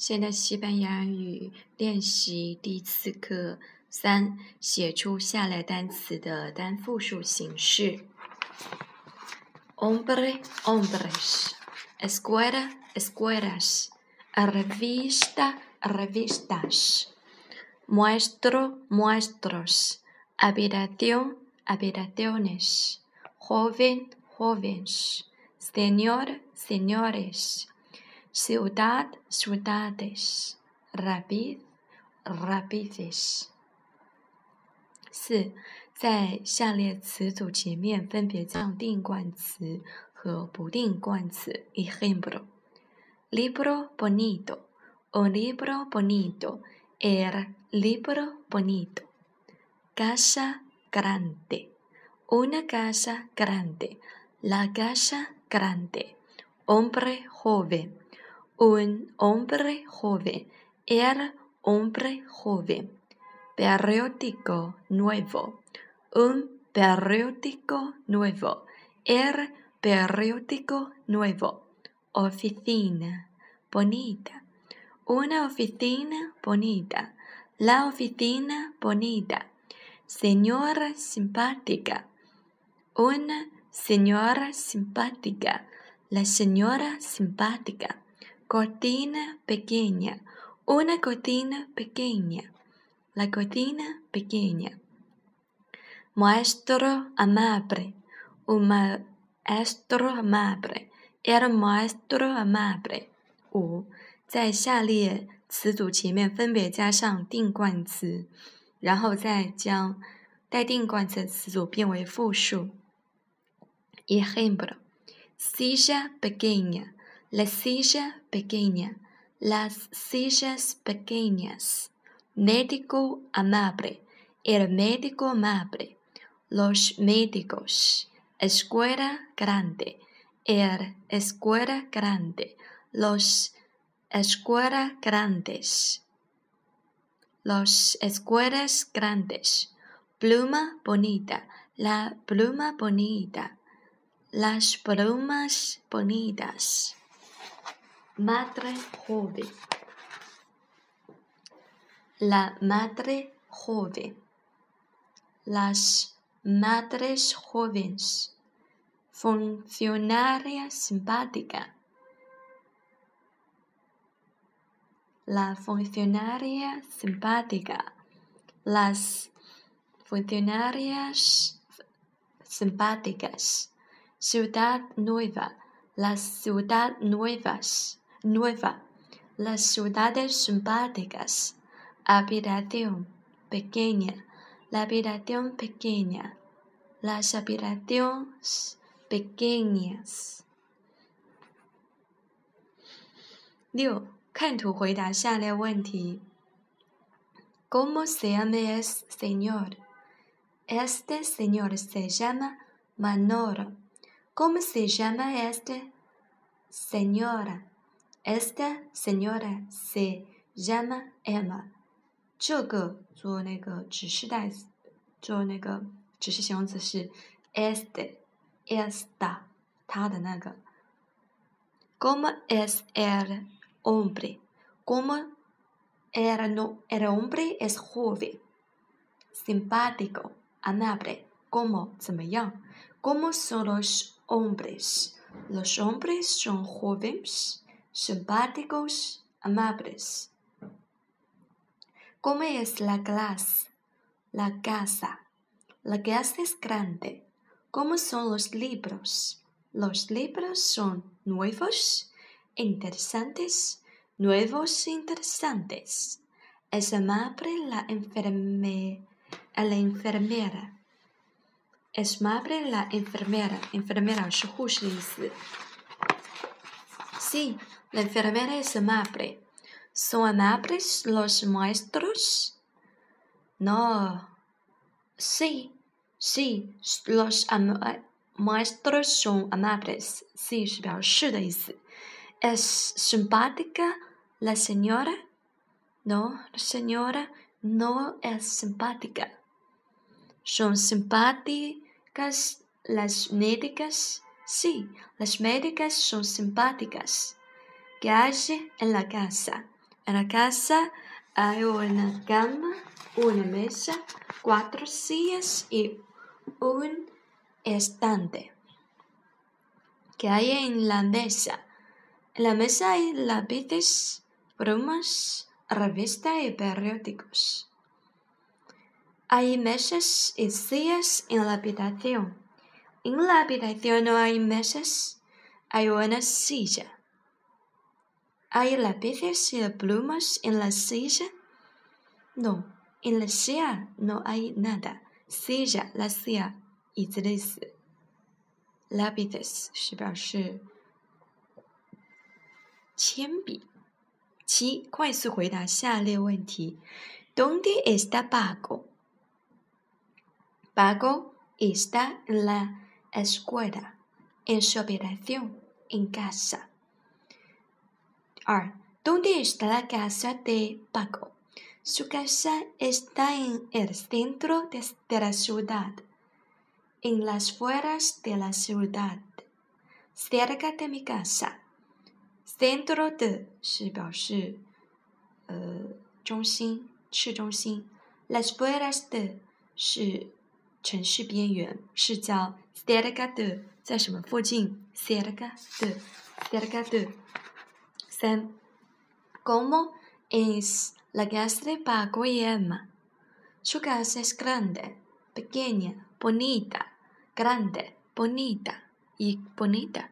现代西班牙语练习第四课三，写出下列单词的单复数形式：hombre, hombres, escuela, escuelas, revista, revistas, maestro, maestros, habitación, habitaciones, joven, jóvenes, señor, señores。Ciudad, ciudades, rapid, rapides。四，在下列词组前面分别加上定冠词和不定冠词。Ejemplo: libro bonito, un libro bonito, el libro bonito. Casa grande, una casa grande, la casa grande. Hombre joven un hombre joven, el hombre joven, periódico nuevo, un periódico nuevo, el periódico nuevo, oficina bonita, una oficina bonita, la oficina bonita, señora simpática, una señora simpática, la señora simpática cortina pequeña, una cortina pequeña, la cortina pequeña. Maestro amable, un maestro amable, el maestro amable. 五，在下列词组前面分别加上定冠词，然后再将带定冠词的词组变为复数。Ejemplo: silla pequeña. La silla pequeña, las sillas pequeñas, médico amable, el médico amable, los médicos, escuela grande, el escuela grande, los escuelas grandes, los escuelas grandes, pluma bonita, la pluma bonita, las plumas bonitas. Madre joven. La madre joven. Las madres jóvenes. Funcionaria simpática. La funcionaria simpática. Las funcionarias simpáticas. Ciudad nueva. Las ciudad nuevas nueva, las ciudades simpáticas, habitación pequeña, la habitación pequeña, las habitaciones pequeñas。六，看图回答下列问题。¿Cómo se llama este señor? Este señor se llama Manolo. ¿Cómo se llama este señora? Esta señora se llama Emma。这个做那个指示代词，做那个指示形容词是 este，esta，他的那个。¿Cómo es el hombre? ¿Cómo el no el hombre es joven, simpático, amable? ¿Cómo 怎么样？¿Cómo son los hombres? Los hombres son jóvenes simpáticos, amables. ¿Cómo es la clase? La casa. La casa es grande. ¿Cómo son los libros? Los libros son nuevos, interesantes, nuevos, interesantes. Es amable la, enferme, la enfermera. Es amable la enfermera. Enfermera es Sí, la enfermera es amable. ¿Son amables los maestros? No. Sí, sí, los maestros son amables. Sí, ¿Es simpática la señora? No, la señora no es simpática. ¿Son simpáticas las médicas? Sí, las médicas son simpáticas. ¿Qué hace en la casa? En la casa hay una cama, una mesa, cuatro sillas y un estante. ¿Qué hay en la mesa? En la mesa hay lápices, plumas, revistas y periódicos. Hay mesas y sillas en la habitación En la habitación no hay mesas, hay una silla. ¿Hay lápices y plumas en la silla? No, en la silla no hay nada. Silla, la silla，椅子的意思。Lápices 是表示铅笔。七，快速回答下列问题：¿Dónde está Paco? Paco está en la escuela, en su habitación, en casa. 二，¿Dónde está la casa de Paco? Su casa está en el centro de, de la ciudad, en las fueras de la ciudad, cerca de mi casa. Centro de 是表示呃中心、市中心，las fueras de 是 城市边缘，是叫 cerca de 在什么附近？cerca de cerca de 三，¿Cómo es la casa de Paco y Emma? Su casa es grande, pequeña, bonita, grande, bonita y bonita.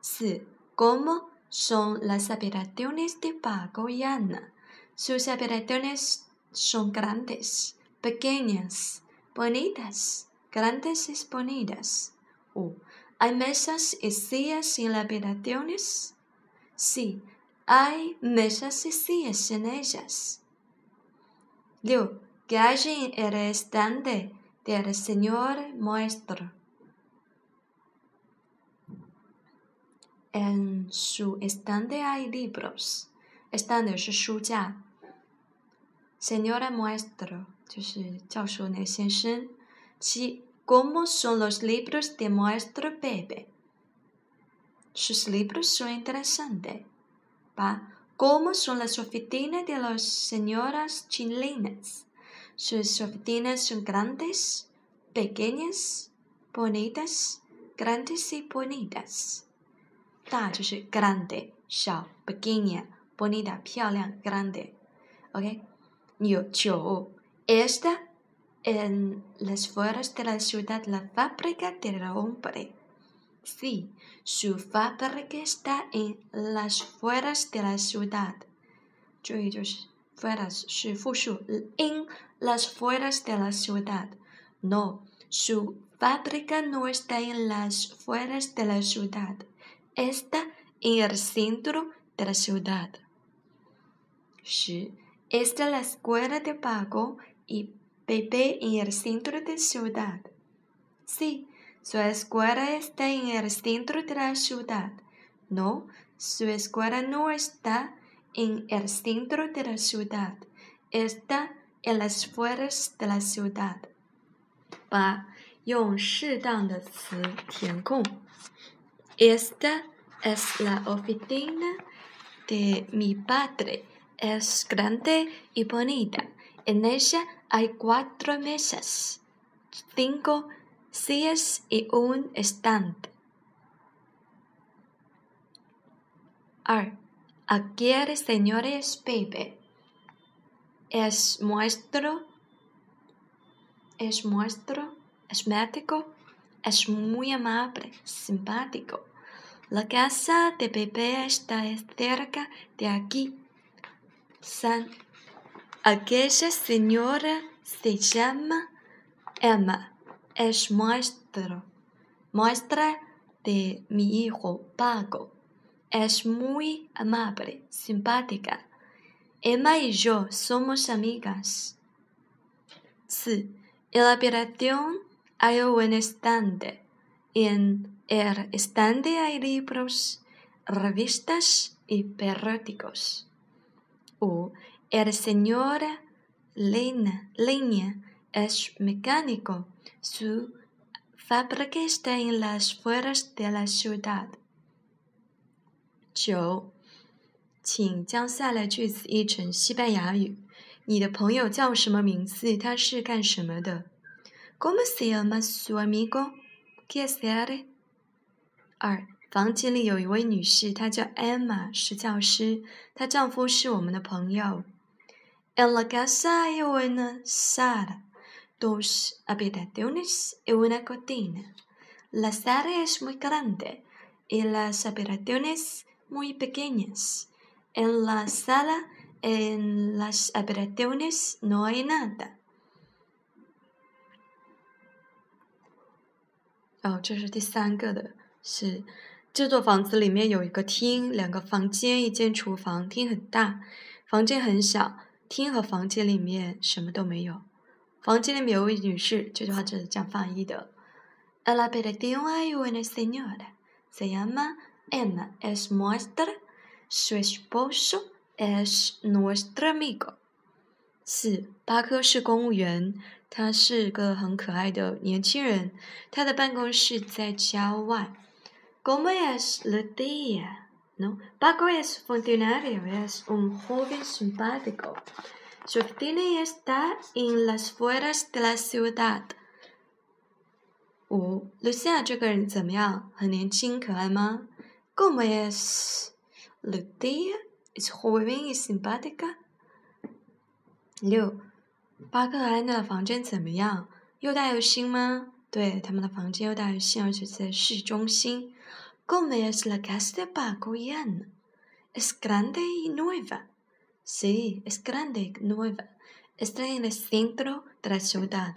四 ¿Cómo son las habitaciones de Paco y Ana? Sus habitaciones son grandes, pequeñas, bonitas, grandes y bonitas. O, oh, ¿hay mesas y sillas en las habitaciones? Sí, hay mesas y sillas en ellas. Liu, hay en el estante del señor maestro. En su estante hay libros. Estante es su ya. Señora maestro 就是教授那先生。七，¿Cómo son los libros de maestro Pepe? Sus libros son interesantes. Pa, ¿Cómo son las oficinas de las señoras chilenas? Sus oficinas son grandes, pequeñas, bonitas, grandes y bonitas. 大就是 grande，小 pequeña bonita 漂亮 grande。OK， 有九 esta en las fueras de la ciudad la fábrica del hombre. Sí, su fábrica está en las fueras de la ciudad. 注意就是 fueras 是复数，in las fueras de la ciudad. No, su fábrica no está en las fueras de la ciudad está en el centro de la ciudad. Sí, está la escuela de Paco y Pepe en el centro de la ciudad. Sí, su escuela está en el centro de la ciudad. No, su escuela no está en el centro de la ciudad. Está en las afueras de la ciudad. 八，用适当的词填空。esta es la oficina de mi padre. Es grande y bonita. En ella hay cuatro mesas, cinco sillas y un estante. Aquí el señor es Pepe. Es nuestro, es nuestro, es médico, es muy amable, simpático. La casa de Pepe está cerca de aquí. San. Aquella señora se llama Emma. Es maestro. Maestra de mi hijo Paco. Es muy amable, simpática. Emma y yo somos amigas. Sí, en la habitación hay un estante. En el estante hay libros, revistas y periódicos. O el señor Leña es mecánico. Su fábrica está en las fueras de la ciudad. Yo, 请将下列句子译成西班牙语。你的朋友叫什么名字？他是干什么的？¿Cómo se llama su amigo? ¿Qué hace? 二， 房间里有一位女士，她叫 Emma，是教师，她丈夫是我们的朋友。En la casa hay una sala, dos habitaciones y una cocina. La sala es muy grande y las habitaciones muy pequeñas. En la sala en las habitaciones no hay nada. 哦，这是第三个的，是这座房子里面有一个厅、两个房间、一间厨房。厅很大，房间很小。厅和房间里面什么都没有。房间里面有位女士，这句话这是这样翻译的：En la habitación hay una señora, se llama Emma, es nuestra, su esposo es nuestro amigo。四，巴克是公务员，他是个很可爱的年轻人，他的办公室在郊外。¿Cómo es el día? ¿No? Paco es funcionario, es un joven simpático. Su oficina está en las fueras de la ciudad. 五，露西亚这个人怎么样？很年轻可爱吗？¿Cómo es el día? Es joven y simpática. 六，巴克和安娜的房间怎么样？又大又新吗？ 对，他们的房间又大又新，而且在市中心。Como es la casa de Paco y Ana? Es grande y nueva. Sí, es grande y nueva. Está en el centro de la ciudad.